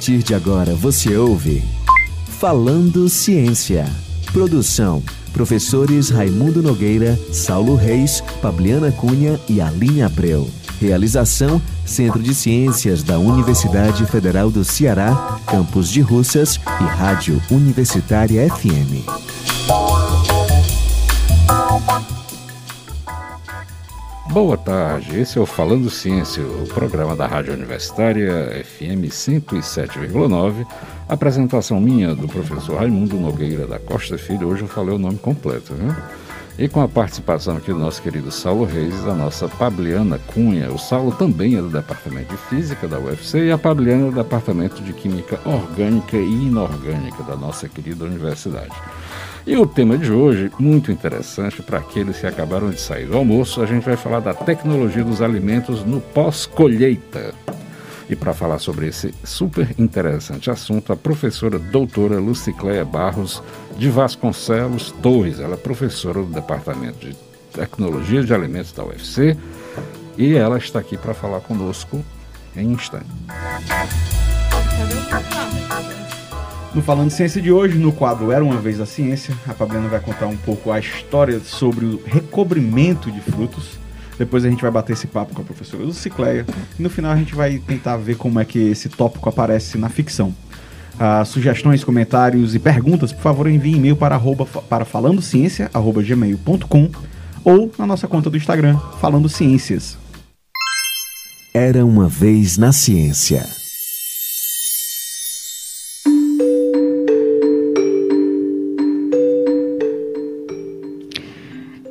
partir de agora você ouve Falando Ciência. Produção: professores Raimundo Nogueira, Saulo Reis, Fabiana Cunha e Aline Abreu. Realização: Centro de Ciências da Universidade Federal do Ceará, Campus de Russas e Rádio Universitária FM. Boa tarde, esse é o Falando Ciência, o programa da Rádio Universitária FM 107,9. Apresentação minha do professor Raimundo Nogueira da Costa Filho. Hoje eu falei o nome completo, viu? E com a participação aqui do nosso querido Saulo Reis e da nossa Pabliana Cunha. O Saulo também é do Departamento de Física da UFC e a Pabliana é do Departamento de Química Orgânica e Inorgânica da nossa querida universidade. E o tema de hoje, muito interessante para aqueles que acabaram de sair do almoço, a gente vai falar da tecnologia dos alimentos no pós-colheita. E para falar sobre esse super interessante assunto, a professora doutora Lucicléia Barros de Vasconcelos Torres. Ela é professora do Departamento de Tecnologia de Alimentos da UFC e ela está aqui para falar conosco em instante. No Falando Ciência de hoje, no quadro Era Uma Vez a Ciência, a Fabiana vai contar um pouco a história sobre o recobrimento de frutos. Depois a gente vai bater esse papo com a professora Lucicleia. E no final a gente vai tentar ver como é que esse tópico aparece na ficção. Uh, sugestões, comentários e perguntas, por favor, envie e-mail para, arroba, para falandociência.gmail.com ou na nossa conta do Instagram, Falando Ciências. Era uma vez na ciência.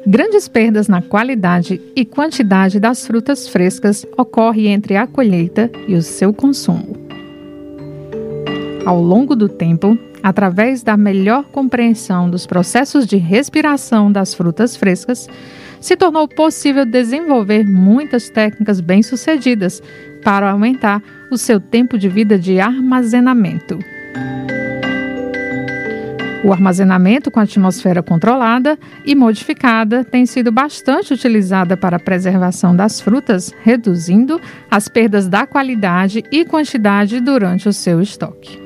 Grandes perdas na qualidade e quantidade das frutas frescas ocorrem entre a colheita e o seu consumo. Ao longo do tempo, através da melhor compreensão dos processos de respiração das frutas frescas, se tornou possível desenvolver muitas técnicas bem-sucedidas para aumentar o seu tempo de vida de armazenamento. O armazenamento com atmosfera controlada e modificada tem sido bastante utilizada para a preservação das frutas, reduzindo as perdas da qualidade e quantidade durante o seu estoque.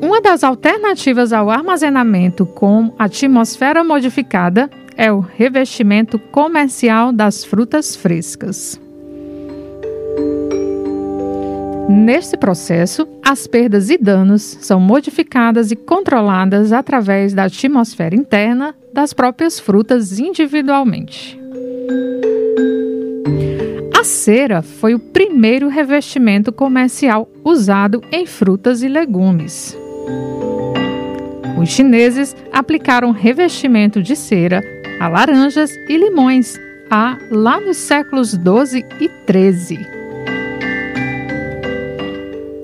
Uma das alternativas ao armazenamento com atmosfera modificada é o revestimento comercial das frutas frescas. Neste processo, as perdas e danos são modificadas e controladas através da atmosfera interna das próprias frutas individualmente. A cera foi o primeiro revestimento comercial usado em frutas e legumes. Os chineses aplicaram revestimento de cera a laranjas e limões a, lá nos séculos 12 e 13.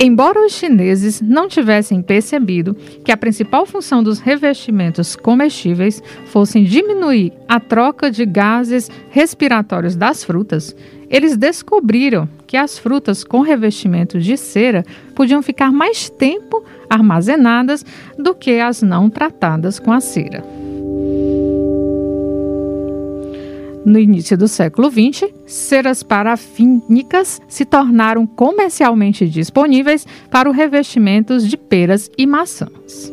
Embora os chineses não tivessem percebido que a principal função dos revestimentos comestíveis fosse diminuir a troca de gases respiratórios das frutas, eles descobriram que as frutas com revestimento de cera podiam ficar mais tempo armazenadas do que as não tratadas com a cera. No início do século XX, ceras parafínicas se tornaram comercialmente disponíveis para o revestimentos de peras e maçãs.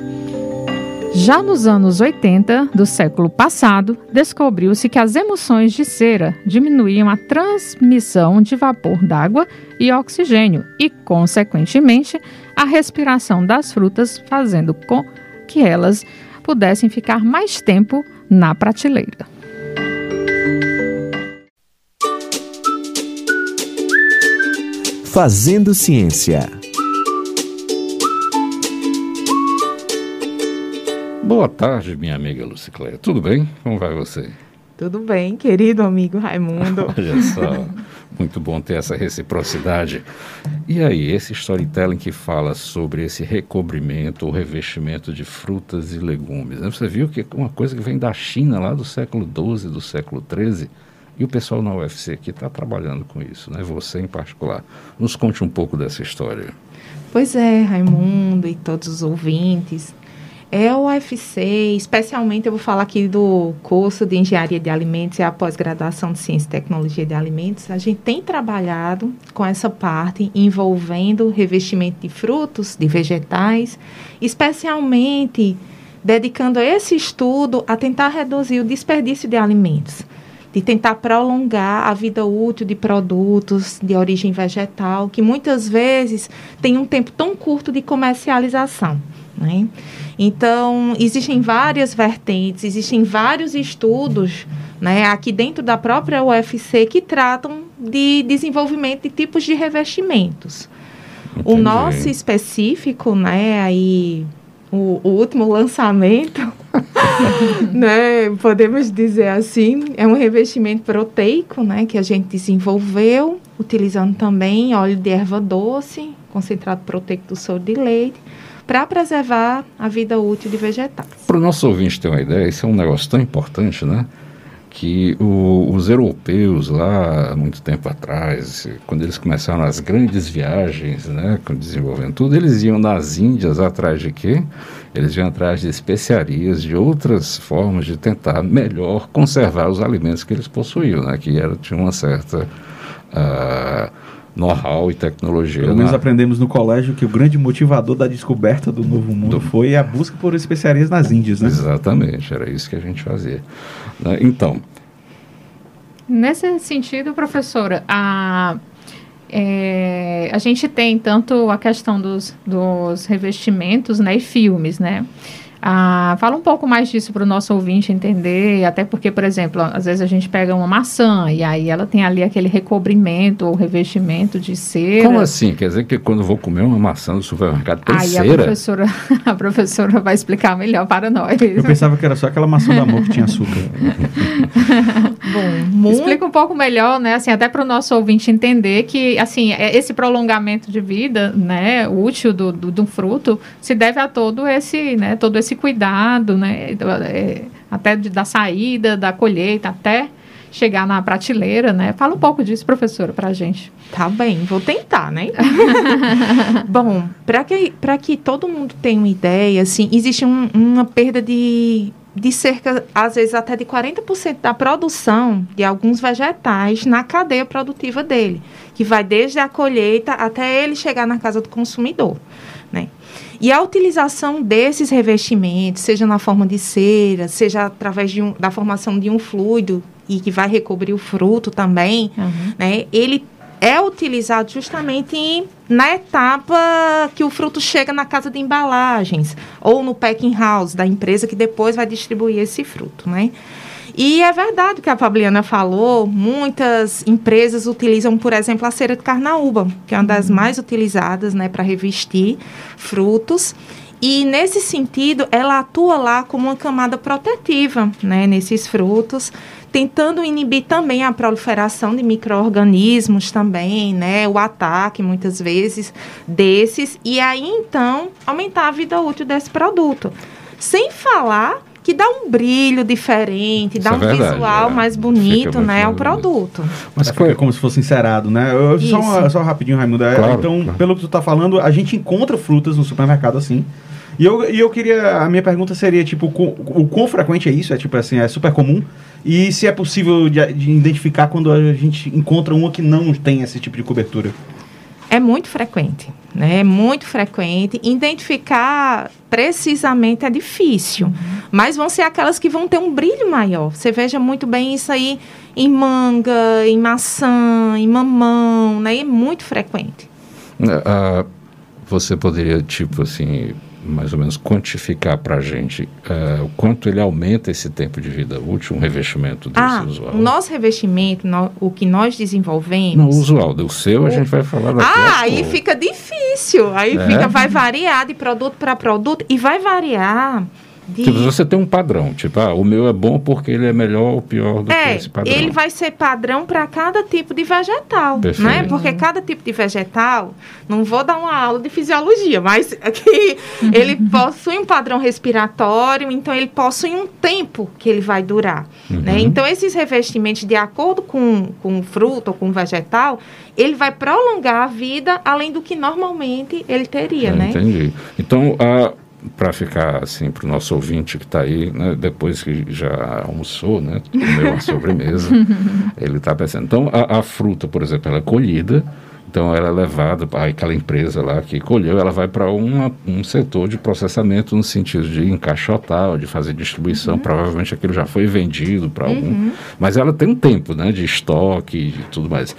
Já nos anos 80 do século passado, descobriu-se que as emulsões de cera diminuíam a transmissão de vapor d'água e oxigênio e, consequentemente, a respiração das frutas, fazendo com que elas pudessem ficar mais tempo na prateleira. Fazendo Ciência. Boa tarde, minha amiga Lucicléia. Tudo bem? Como vai você? Tudo bem, querido amigo Raimundo. Olha só, muito bom ter essa reciprocidade. E aí, esse storytelling que fala sobre esse recobrimento ou revestimento de frutas e legumes. Né? Você viu que é uma coisa que vem da China lá do século XII, do século XIII e o pessoal na UFC que está trabalhando com isso, né? Você em particular. Nos conte um pouco dessa história. Pois é, Raimundo e todos os ouvintes. É o UFC, especialmente eu vou falar aqui do curso de Engenharia de Alimentos e a pós-graduação de Ciência e Tecnologia de Alimentos. A gente tem trabalhado com essa parte envolvendo revestimento de frutos, de vegetais, especialmente dedicando esse estudo a tentar reduzir o desperdício de alimentos, de tentar prolongar a vida útil de produtos de origem vegetal, que muitas vezes tem um tempo tão curto de comercialização. Né? Então, existem várias vertentes, existem vários estudos né, aqui dentro da própria UFC que tratam de desenvolvimento de tipos de revestimentos. Entendi. O nosso específico, né, aí, o, o último lançamento, né, podemos dizer assim, é um revestimento proteico, né, que a gente desenvolveu, utilizando também óleo de erva doce, concentrado proteico do soro de leite, para preservar a vida útil de vegetais. Para o nosso ouvinte ter uma ideia, isso é um negócio tão importante, né? Que o, os europeus lá, muito tempo atrás, quando eles começaram as grandes viagens, né, desenvolvendo tudo, eles iam nas Índias atrás de quê? Eles iam atrás de especiarias, de outras formas de tentar melhor conservar os alimentos que eles possuíam, né? Que era, tinha uma certa... Uh, know-how e tecnologia. Pelo menos na... aprendemos no colégio que o grande motivador da descoberta do novo mundo do... foi a busca por especiarias nas Índias, né? Exatamente, era isso que a gente fazia. Né? Então. Nesse sentido, professora, a, é, a gente tem tanto a questão dos, dos revestimentos né, e filmes, né? Ah, fala um pouco mais disso para o nosso ouvinte entender, até porque, por exemplo, às vezes a gente pega uma maçã e aí ela tem ali aquele recobrimento ou revestimento de cera. Como assim? Quer dizer que quando eu vou comer uma maçã no supermercado tem aí cera? A professora, a professora vai explicar melhor para nós. Eu pensava que era só aquela maçã do amor que tinha açúcar. Bom, muito... explica um pouco melhor, né? Assim, até para o nosso ouvinte entender que, assim, é, esse prolongamento de vida, né, útil do, do, do fruto, se deve a todo esse, né, todo esse esse cuidado, né? É, até de, da saída, da colheita, até chegar na prateleira, né? Fala um pouco disso, professora, para a gente. Tá bem, vou tentar, né? Bom, para que, que todo mundo tenha uma ideia, assim, existe um, uma perda de, de cerca, às vezes, até de 40% da produção de alguns vegetais na cadeia produtiva dele, que vai desde a colheita até ele chegar na casa do consumidor, né? E a utilização desses revestimentos, seja na forma de cera, seja através de um, da formação de um fluido e que vai recobrir o fruto também, uhum. né? Ele é utilizado justamente na etapa que o fruto chega na casa de embalagens ou no packing house da empresa que depois vai distribuir esse fruto, né? E é verdade que a Fabiana falou, muitas empresas utilizam, por exemplo, a cera de carnaúba, que é uma das mais utilizadas né, para revestir frutos. E nesse sentido, ela atua lá como uma camada protetiva né, nesses frutos, tentando inibir também a proliferação de micro-organismos também, né, o ataque muitas vezes desses, e aí então aumentar a vida útil desse produto. Sem falar que dá um brilho diferente, Isso dá é um verdade, visual é. mais bonito, né, ao produto. Mas foi como se fosse encerado, né? Eu, só, só rapidinho, Raimundo. É, claro, então, claro. pelo que tu está falando, a gente encontra frutas no supermercado assim. E eu, e eu queria. A minha pergunta seria, tipo, o, o quão frequente é isso? É tipo assim, é super comum? E se é possível de, de identificar quando a gente encontra uma que não tem esse tipo de cobertura? É muito frequente, né? É muito frequente. Identificar precisamente é difícil, uhum. Mas vão ser aquelas que vão ter um brilho maior. Você veja muito bem isso aí em manga, em maçã, em mamão, né? É muito frequente. Uh, você poderia, tipo assim, mais ou menos quantificar para a gente uh, o quanto ele aumenta esse tempo de vida útil, um revestimento desse ah, usual? O nosso revestimento, no, o que nós desenvolvemos. Não, o usual, do seu a gente vai falar daqui Ah, aí fica difícil. Aí é? fica, vai variar de produto para produto e vai variar de... Tipo, você tem um padrão, tipo, ah, o meu é bom porque ele é melhor ou pior do é, que esse padrão. Ele vai ser padrão para cada tipo de vegetal, Perfeito. né? Porque cada tipo de vegetal, não vou dar uma aula de fisiologia, mas que ele possui um padrão respiratório, então ele possui um tempo que ele vai durar, né? uhum. né? Então esses revestimentos, de acordo com, com o fruto ou com o vegetal, ele vai prolongar a vida além do que normalmente ele teria, é, né? Entendi. Então, a para ficar assim para o nosso ouvinte que está aí, né, depois que já almoçou, né, comeu a sobremesa, ele está pensando. Então a, a, fruta, por exemplo, ela é colhida, então ela é levada para aquela empresa lá que colheu, ela vai para um setor de processamento no sentido de encaixotar, de fazer distribuição. Uhum. Provavelmente aquilo já foi vendido para algum, uhum. mas ela tem um tempo, né, de estoque e tudo mais.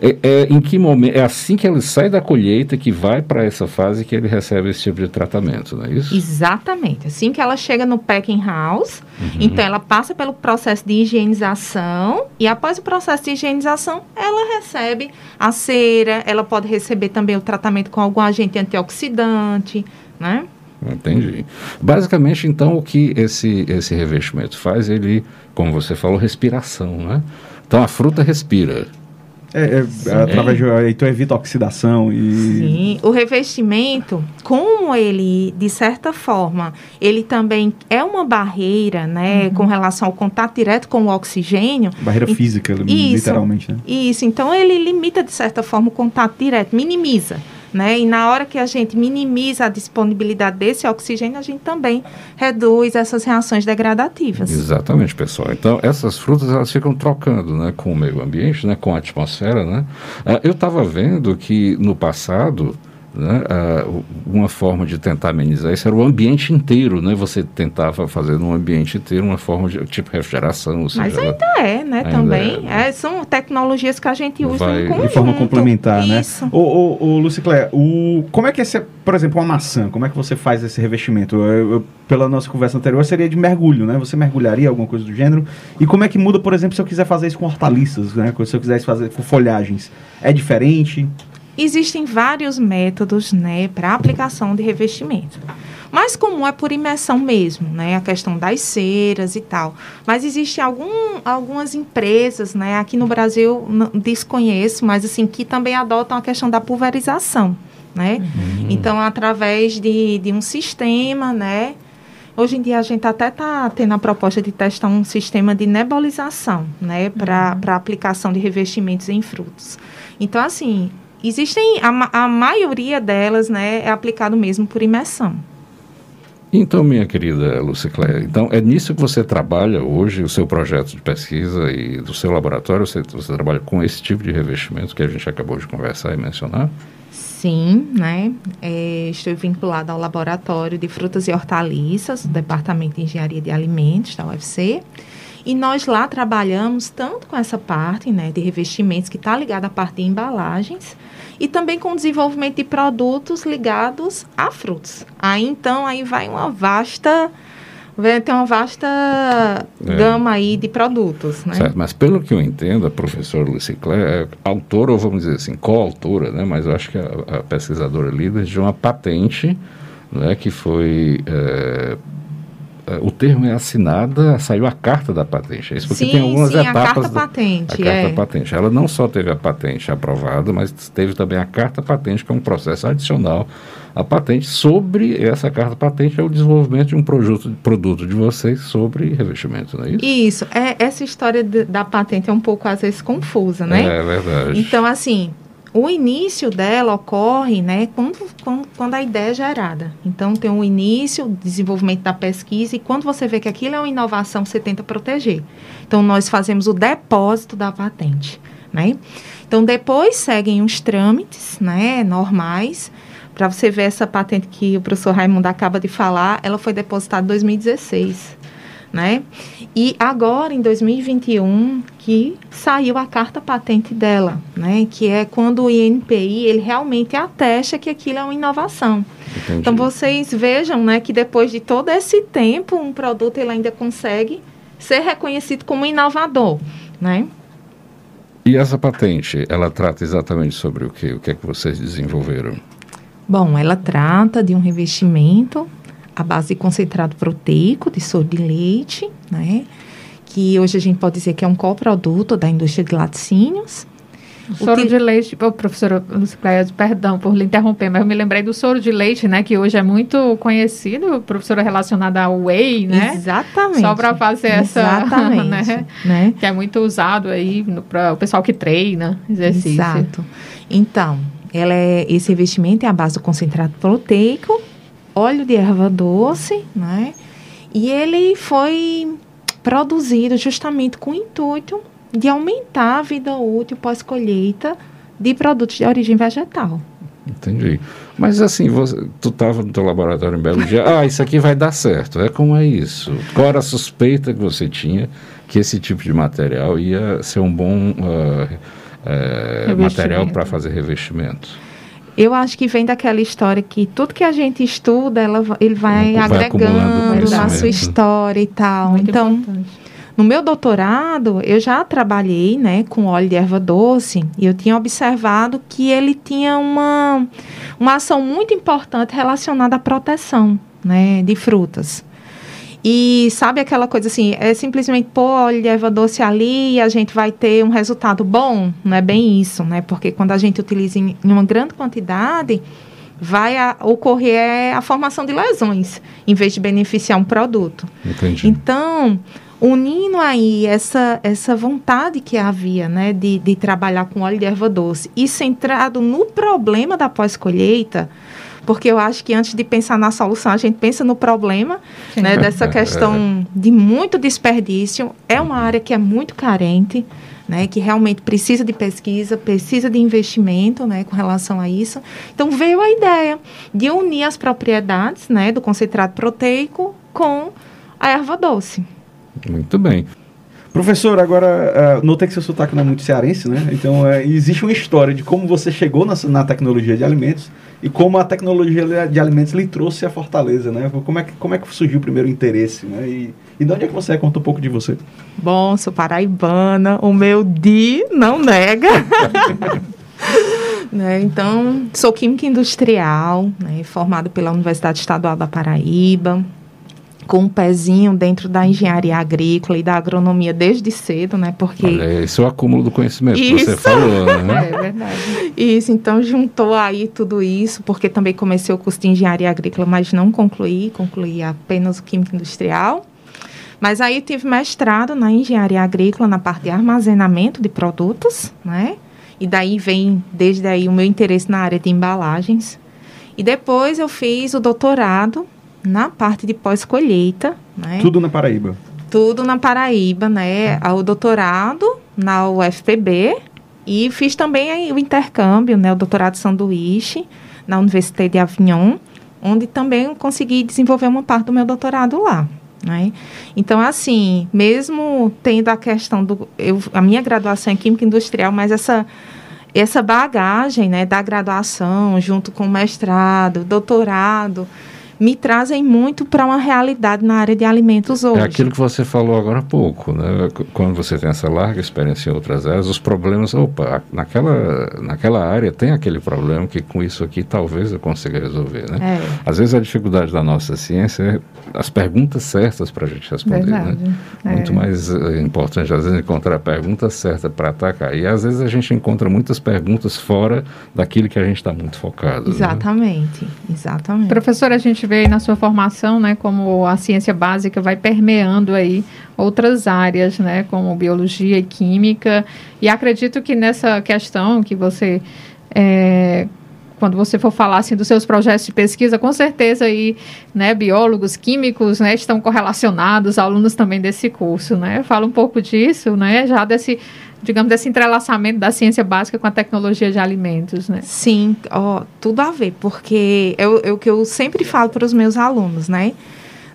É, é, em que momento? É assim que ele sai da colheita que vai para essa fase que ele recebe esse tipo de tratamento, não é isso? Exatamente. Assim que ela chega no packing house, uhum. então ela passa pelo processo de higienização e após o processo de higienização, ela recebe a cera, ela pode receber também o tratamento com algum agente antioxidante, né? Entendi. Basicamente, então, o que esse, esse revestimento faz, ele, como você falou, respiração, né? Então, a fruta respira. É, é, através de, então evita oxidação e... Sim, o revestimento, como ele, de certa forma, ele também é uma barreira, né, uhum. com relação ao contato direto com o oxigênio. Barreira e, física, isso, literalmente, né? Isso, então ele limita, de certa forma, o contato direto, minimiza. Né? E na hora que a gente minimiza a disponibilidade desse oxigênio, a gente também reduz essas reações degradativas. Exatamente, pessoal. Então, essas frutas elas ficam trocando né, com o meio ambiente, né, com a atmosfera. Né? Ah, eu estava vendo que no passado né? Uh, uma forma de tentar amenizar isso era o ambiente inteiro, né? Você tentava fazer no ambiente inteiro uma forma de tipo refrigeração. Mas ainda é, né? Ainda também. É, é, são tecnologias que a gente usa Vai... De forma complementar, né? isso. né? O, o, o Luciclé, o, como é que é, por exemplo, uma maçã, como é que você faz esse revestimento? Eu, eu, pela nossa conversa anterior, seria de mergulho, né? Você mergulharia alguma coisa do gênero? E como é que muda, por exemplo, se eu quiser fazer isso com hortaliças, né? Se eu quisesse fazer com folhagens? É diferente? Existem vários métodos né, para aplicação de revestimento. Mais comum é por imersão mesmo, né? A questão das ceras e tal. Mas existem algum, algumas empresas, né? Aqui no Brasil, não, desconheço, mas assim, que também adotam a questão da pulverização, né? Uhum. Então, através de, de um sistema, né? Hoje em dia a gente até está tendo a proposta de testar um sistema de nebulização, né? Para uhum. aplicação de revestimentos em frutos. Então, assim, existem, a, a maioria delas né, é aplicado mesmo por imersão. Então, minha querida Lucicléia, então é nisso que você trabalha hoje, o seu projeto de pesquisa e do seu laboratório, você, você trabalha com esse tipo de revestimento que a gente acabou de conversar e mencionar? Sim, né? É, estou vinculada ao laboratório de frutas e hortaliças, do Departamento de Engenharia de Alimentos da UFC. E nós lá trabalhamos tanto com essa parte né, de revestimentos que está ligada à parte de embalagens e também com o desenvolvimento de produtos ligados a frutos. Aí então aí vai uma vasta tem uma vasta é. gama aí de produtos, né? Certo, mas pelo que eu entendo, a professora Luciclé é autora, ou vamos dizer assim, coautora, né? Mas eu acho que a, a pesquisadora líder de uma patente, né? Que foi é, o termo é assinada, saiu a carta da patente. É isso porque sim, tem algumas sim, etapas. A carta da, patente. A carta é. patente. Ela não só teve a patente aprovada, mas teve também a carta patente, que é um processo adicional à patente. Sobre essa carta patente é o desenvolvimento de um produto, produto de vocês sobre revestimento, não é isso? Isso. É, essa história de, da patente é um pouco, às vezes, confusa, né? É verdade. Então, assim, o início dela ocorre né, quando, quando, quando, a ideia é gerada. Então, tem o início, o desenvolvimento da pesquisa, e quando você vê que aquilo é uma inovação, você tenta proteger. Então, nós fazemos o depósito da patente. Né? Então, depois seguem os trâmites né, normais. Para você ver essa patente que o professor Raimundo acaba de falar, ela foi depositada em 2016 né? E agora, em 2021, que saiu a carta patente dela, né? Que é quando o INPI, ele realmente atesta que aquilo é uma inovação. Entendi. Então, vocês vejam, né, que depois de todo esse tempo, um produto ele ainda consegue ser reconhecido como inovador, né? E essa patente, ela trata exatamente sobre o que? O que é que vocês desenvolveram? Bom, ela trata de um revestimento a base de concentrado proteico de soro de leite, né? Que hoje a gente pode dizer que é um coproduto da indústria de laticínios. O soro de leite, oh, professora perdão por lhe interromper, mas eu me lembrei do soro de leite, né, que hoje é muito conhecido, professora relacionada ao whey, né? Exatamente. Só para fazer essa, Exatamente, né? né? Que é muito usado aí para o pessoal que treina, exercício. Exato. Então, ela é, esse investimento é a base do concentrado proteico óleo de erva doce, né? E ele foi produzido justamente com o intuito de aumentar a vida útil pós-colheita de produtos de origem vegetal. Entendi. Mas assim, você, tu estava no teu laboratório em Belo Dia, ah, isso aqui vai dar certo. É como é isso? Qual era a suspeita que você tinha que esse tipo de material ia ser um bom uh, uh, material para fazer revestimento? Eu acho que vem daquela história que tudo que a gente estuda, ela, ele vai, vai agregando a sua história e tal. Muito então, importante. no meu doutorado, eu já trabalhei né, com óleo de erva doce e eu tinha observado que ele tinha uma, uma ação muito importante relacionada à proteção né, de frutas. E sabe aquela coisa assim, é simplesmente pôr óleo de erva doce ali e a gente vai ter um resultado bom? Não é bem isso, né? Porque quando a gente utiliza em, em uma grande quantidade, vai a, ocorrer a formação de lesões, em vez de beneficiar um produto. Entendi. Então, unindo aí essa, essa vontade que havia, né, de, de trabalhar com óleo de erva doce e centrado no problema da pós-colheita, porque eu acho que antes de pensar na solução, a gente pensa no problema, né, dessa questão de muito desperdício. É uma área que é muito carente, né, que realmente precisa de pesquisa, precisa de investimento, né, com relação a isso. Então veio a ideia de unir as propriedades, né, do concentrado proteico com a erva doce. Muito bem. Professor, agora, uh, notei que seu sotaque não é muito cearense, né? Então, uh, existe uma história de como você chegou na, na, tecnologia de alimentos e como a tecnologia de alimentos lhe trouxe a Fortaleza, né? Como é que, como é que surgiu o primeiro interesse, né? E, e de onde é que você é? Conta um pouco de você. Bom, sou paraibana, o meu DI não nega. né? Então, sou química industrial, né? formada pela Universidade Estadual da Paraíba, com um pezinho dentro da engenharia agrícola e da agronomia desde cedo, né? Porque Olha, esse é o acúmulo do conhecimento isso. que você falou, né? É verdade. Isso, então juntou aí tudo isso, porque também comecei o curso de engenharia agrícola, mas não concluí, concluí apenas o químico industrial. Mas aí tive mestrado na engenharia agrícola na parte de armazenamento de produtos, né? E daí vem desde aí o meu interesse na área de embalagens. E depois eu fiz o doutorado na parte de pós-colheita. Né? Tudo na Paraíba? Tudo na Paraíba, né? O doutorado na UFPB e fiz também o intercâmbio, né? O doutorado sanduíche na Universidade de Avignon, onde também consegui desenvolver uma parte do meu doutorado lá. Né? Então, assim, mesmo tendo a questão do. Eu, a minha graduação é Química Industrial, mas essa, essa bagagem né, da graduação, junto com o mestrado, doutorado, me trazem muito para uma realidade na área de alimentos hoje. É aquilo que você falou agora há pouco, né? Quando você tem essa larga experiência em outras áreas, os problemas, opa, naquela, naquela área tem aquele problema que com isso aqui talvez eu consiga resolver, né? É. Às vezes a dificuldade da nossa ciência é as perguntas certas para a gente responder, né? Verdade. né? É. Muito mais uh, importante às vezes encontrar a pergunta certa para atacar. E às vezes a gente encontra muitas perguntas fora daquilo que a gente está muito focado. Exatamente, né? exatamente. Professor, a gente vê na sua formação, né, como a ciência básica vai permeando aí outras áreas, né, como biologia e química. E acredito que nessa questão que você é, quando você for falar assim dos seus projetos de pesquisa, com certeza aí, né, biólogos, químicos, né, estão correlacionados, alunos também desse curso, né? Fala um pouco disso, né, já desse digamos, desse entrelaçamento da ciência básica com a tecnologia de alimentos, né? Sim, ó, tudo a ver, porque é o, é o que eu sempre falo para os meus alunos, né?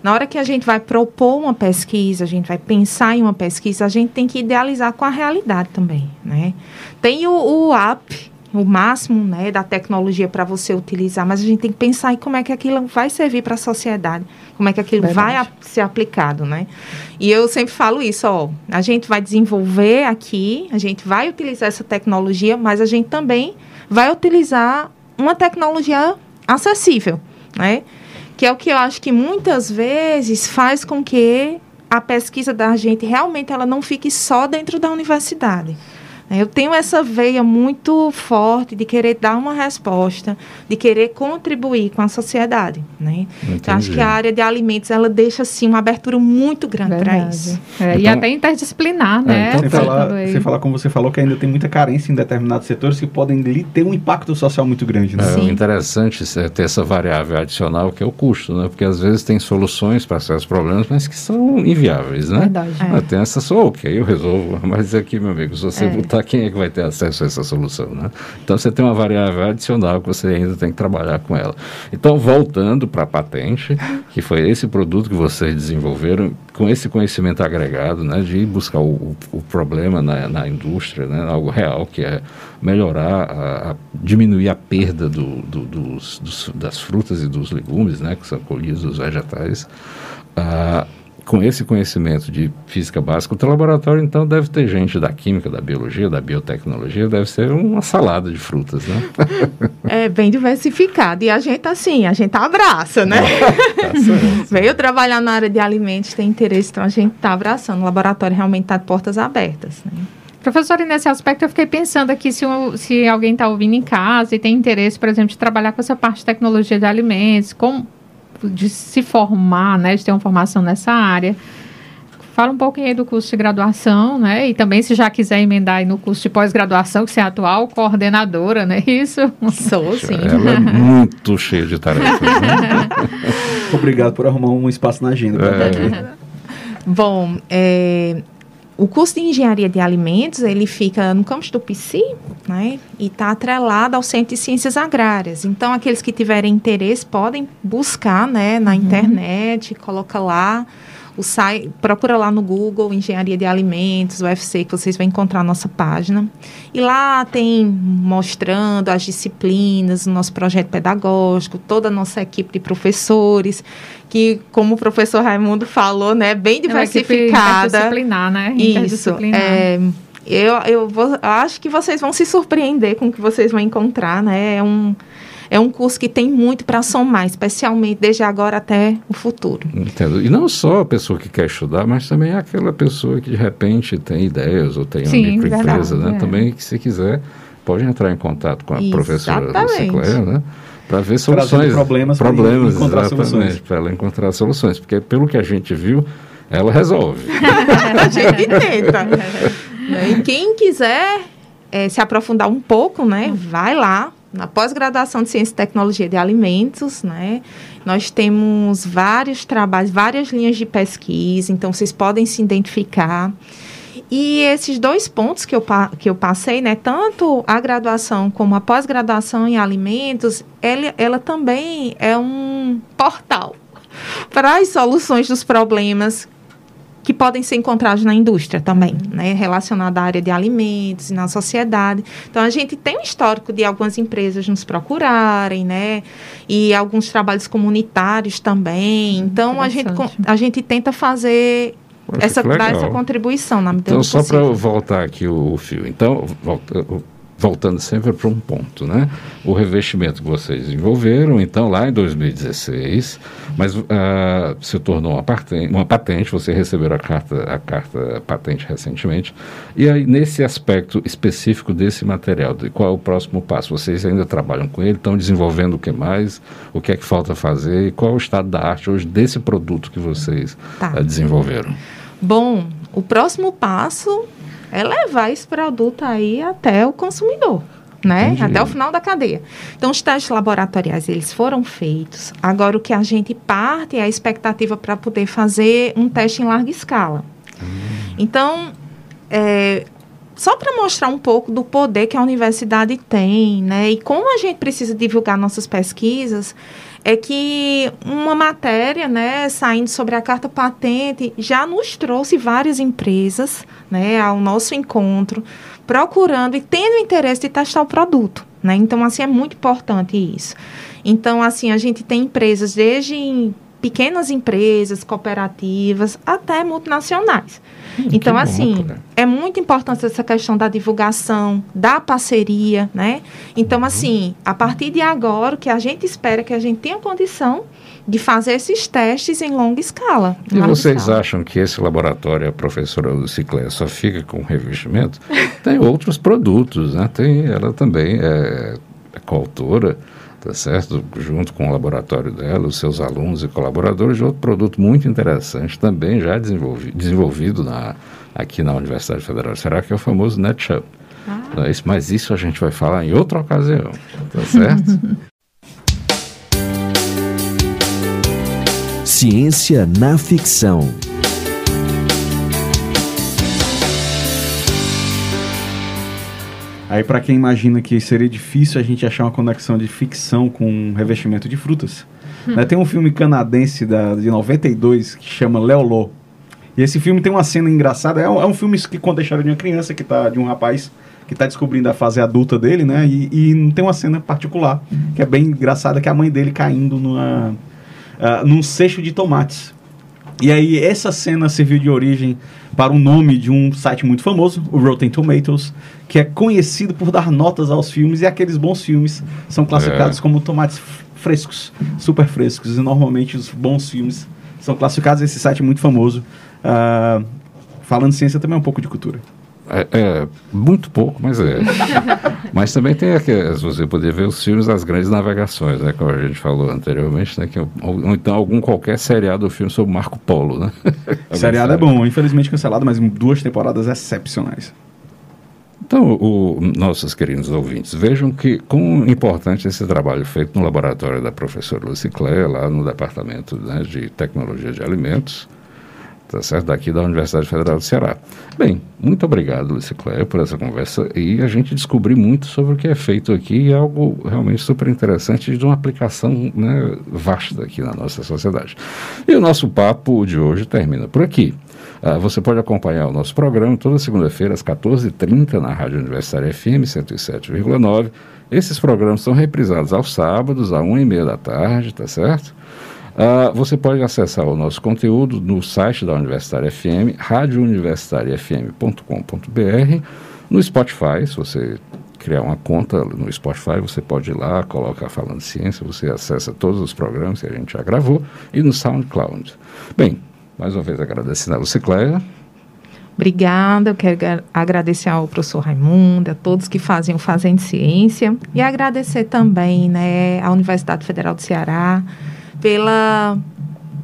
Na hora que a gente vai propor uma pesquisa, a gente vai pensar em uma pesquisa, a gente tem que idealizar com a realidade também, né? Tem o, o app, o máximo né, da tecnologia para você utilizar, mas a gente tem que pensar em como é que aquilo vai servir para a sociedade, como é que aquilo Verdade. vai a, ser aplicado, né? E eu sempre falo isso, ó, a gente vai desenvolver aqui, a gente vai utilizar essa tecnologia, mas a gente também vai utilizar uma tecnologia acessível, né? Que é o que eu acho que muitas vezes faz com que a pesquisa da gente realmente ela não fique só dentro da universidade? Eu tenho essa veia muito forte de querer dar uma resposta, de querer contribuir com a sociedade. Né? Então, acho que a área de alimentos ela deixa assim, uma abertura muito grande para isso. É, então, e até interdisciplinar, né? É, então, sem, falar, sem falar, como você falou, que ainda tem muita carência em determinados setores que podem ter um impacto social muito grande. Né? É Sim. interessante é ter essa variável adicional que é o custo, né? porque às vezes tem soluções para certos problemas, mas que são inviáveis. Né? Verdade. É. Tem essa só, ok, eu resolvo, mas aqui, meu amigo, se você é. Botar quem é que vai ter acesso a essa solução, né? Então você tem uma variável adicional que você ainda tem que trabalhar com ela. Então, voltando para a patente, que foi esse produto que vocês desenvolveram, com esse conhecimento agregado, né, de buscar o, o problema na, na, indústria, né, algo real, que é melhorar, a, a diminuir a perda do, do, dos, dos, das frutas e dos legumes, né, que são colhidos dos vegetais. Ah, com esse conhecimento de física básica, o teu laboratório então deve ter gente da química, da biologia, da biotecnologia, deve ser uma salada de frutas, né? É bem diversificado e a gente assim, a gente abraça, né? tá Veio trabalhar na área de alimentos, tem interesse, então a gente está abraçando. O laboratório realmente está de portas abertas. Né? Professora, nesse aspecto eu fiquei pensando aqui se, se alguém está ouvindo em casa e tem interesse, por exemplo, de trabalhar com essa parte de tecnologia de alimentos, como de se formar, né, de ter uma formação nessa área. Fala um pouquinho aí do curso de graduação, né? E também, se já quiser emendar aí no curso de pós-graduação, que você é atual coordenadora, né? Isso? Sou, sim. Ela é muito cheia de tarefas. Né? Obrigado por arrumar um espaço na agenda. É. Bom, é, o curso de engenharia de alimentos ele fica no campus do PC, né? E está atrelado ao Centro de Ciências Agrárias. Então, aqueles que tiverem interesse podem buscar, né, na uhum. internet, coloca lá o site, procura lá no Google Engenharia de Alimentos, UFC, que vocês vão encontrar a nossa página. E lá tem mostrando as disciplinas, o nosso projeto pedagógico, toda a nossa equipe de professores, que, como o professor Raimundo falou, né, bem diversificada. É disciplinar, né? Isso. É, eu, eu, vou, eu acho que vocês vão se surpreender com o que vocês vão encontrar, né? É um é um curso que tem muito para somar, especialmente desde agora até o futuro. Entendo. E não só a pessoa que quer estudar, mas também aquela pessoa que de repente tem ideias ou tem uma Sim, microempresa, né? É. Também que se quiser pode entrar em contato com a Exatamente. professora Lucicléia, né? Para ver soluções. problemas, problemas para encontrar soluções. Para ela encontrar soluções. Porque pelo que a gente viu, ela resolve. a gente tenta. e quem quiser é, se aprofundar um pouco, né? Vai lá, na pós-graduação de Ciência e Tecnologia de Alimentos, né? Nós temos vários trabalhos, várias linhas de pesquisa, então vocês podem se identificar. E esses dois pontos que eu, que eu passei, né, tanto a graduação como a pós-graduação em alimentos, ela, ela também é um portal para as soluções dos problemas que podem ser encontrados na indústria também, né, relacionada à área de alimentos e na sociedade. Então a gente tem um histórico de algumas empresas nos procurarem, né, e alguns trabalhos comunitários também. Então a gente a gente tenta fazer essa, dar essa contribuição na medida Então, só para voltar aqui o, o fio. Então, volta, voltando sempre para um ponto, né? O revestimento que vocês desenvolveram, então, lá em 2016, mas uh, se tornou uma patente, uma patente, você recebeu a carta, a carta patente recentemente, e aí, nesse aspecto específico desse material, de qual é o próximo passo? Vocês ainda trabalham com ele, estão desenvolvendo o que mais, o que é que falta fazer, e qual é o estado da arte hoje desse produto que vocês tá. uh, desenvolveram? Bom, o próximo passo é levar esse produto aí até o consumidor. Né? Entendi. Até o final da cadeia. Então, os testes laboratoriais, eles foram feitos. Agora, o que a gente parte é a expectativa para poder fazer um teste em larga escala. Hum. Então, é, só para mostrar um pouco do poder que a universidade tem, né? E como a gente precisa divulgar nossas pesquisas, é que uma matéria, né, saindo sobre a carta patente, já nos trouxe várias empresas, né, ao nosso encontro, procurando e tendo interesse de testar o produto, né? Então, assim, é muito importante isso. Então, assim, a gente tem empresas desde pequenas empresas, cooperativas, até multinacionais. Hum, então, assim, é muito importante essa questão da divulgação, da parceria, né? Então, uhum. assim, a partir de agora, o que a gente espera é que a gente tenha condição de fazer esses testes em longa escala. E larga vocês escala. acham que esse laboratório, a professora Lucicléia, só fica com revestimento? Tem outros produtos, né? Tem, ela também é, é coautora, tá certo? Junto com o laboratório dela, os seus alunos e colaboradores, de outro produto muito interessante, também já desenvolvi, desenvolvido na, aqui na Universidade Federal. Será que é o famoso NetShop? Ah. Isso? Mas isso a gente vai falar em outra ocasião, tá certo? Ciência na ficção. Aí, para quem imagina que seria difícil a gente achar uma conexão de ficção com revestimento de frutas, né, tem um filme canadense da, de 92 que chama Leolô. E esse filme tem uma cena engraçada. É um, é um filme que conta a história de uma criança que tá, de um rapaz que está descobrindo a fase adulta dele, né? E, e tem uma cena particular que é bem engraçada, que é a mãe dele caindo numa, ah, num cesto de tomates. E aí essa cena serviu de origem para o nome de um site muito famoso, o Rotten Tomatoes, que é conhecido por dar notas aos filmes e aqueles bons filmes são classificados É. como tomates frescos, super frescos. E normalmente os bons filmes são classificados. Esse site é muito famoso. Ah, falando ciência também é um pouco de cultura. É, é, muito pouco, mas é. mas também tem aquelas, você poder ver os filmes das grandes navegações, né? Como a gente falou anteriormente, né? Que, é ou, ou então algum qualquer seriado ou filme sobre Marco Polo, né? O seriado é bom, infelizmente cancelado, mas em duas temporadas excepcionais. Então, o, nossos queridos ouvintes, vejam que quão importante esse trabalho feito no laboratório da professora Lucicléia, lá no Departamento né, de Tecnologia de Alimentos, tá certo? Daqui da Universidade Federal do Ceará. Bem, muito obrigado, Lucicléia, por essa conversa e a gente descobriu muito sobre o que é feito aqui e algo realmente super interessante de uma aplicação né, vasta aqui na nossa sociedade. E o nosso papo de hoje termina por aqui. Ah, você pode acompanhar o nosso programa toda segunda-feira às 14h30 na Rádio Universitária FM 107,9. Esses programas são reprisados aos sábados, às 1h30 da tarde, tá certo? Ah, você pode acessar o nosso conteúdo no site da Universitária FM, radiouniversitariafm.com.br, no Spotify, se você criar uma conta no Spotify, você pode ir lá, coloca Falando Ciência, você acessa todos os programas que a gente já gravou, e no SoundCloud. Bem, mais uma vez agradecendo a Lucicléia. Obrigada, eu quero gra- agradecer ao professor Raimundo, a todos que fazem o Fazendo Ciência e agradecer também né, à Universidade Federal do Ceará pela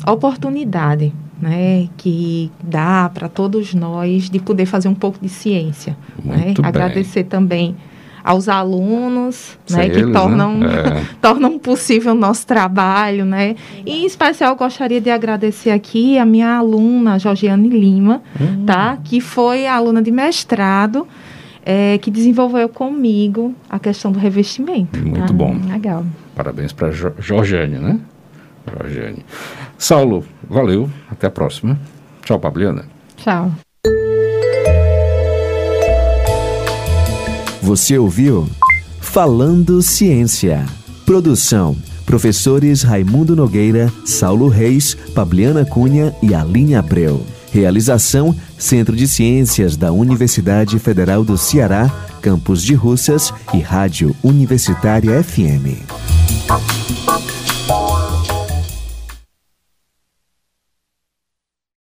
oportunidade né, que dá para todos nós de poder fazer um pouco de ciência. né. Agradecer também aos alunos né, que eles, né? tornam, É. tornam possível o nosso trabalho, né? E em especial gostaria de agradecer aqui a minha aluna, Georgiane Lima, Hum. tá? Que foi a aluna de mestrado eh, que desenvolveu comigo a questão do revestimento. Muito tá? bom. Legal. Parabéns para jo Jorjane, né? Jorjane. Saulo, valeu. Até a próxima. Tchau, Pabliana. Tchau. Você ouviu Falando Ciência. Produção: professores Raimundo Nogueira, Saulo Reis, Pabliana Cunha e Aline Abreu. Realização: Centro de Ciências da Universidade Federal do Ceará, Campus de Russas e Rádio Universitária FM.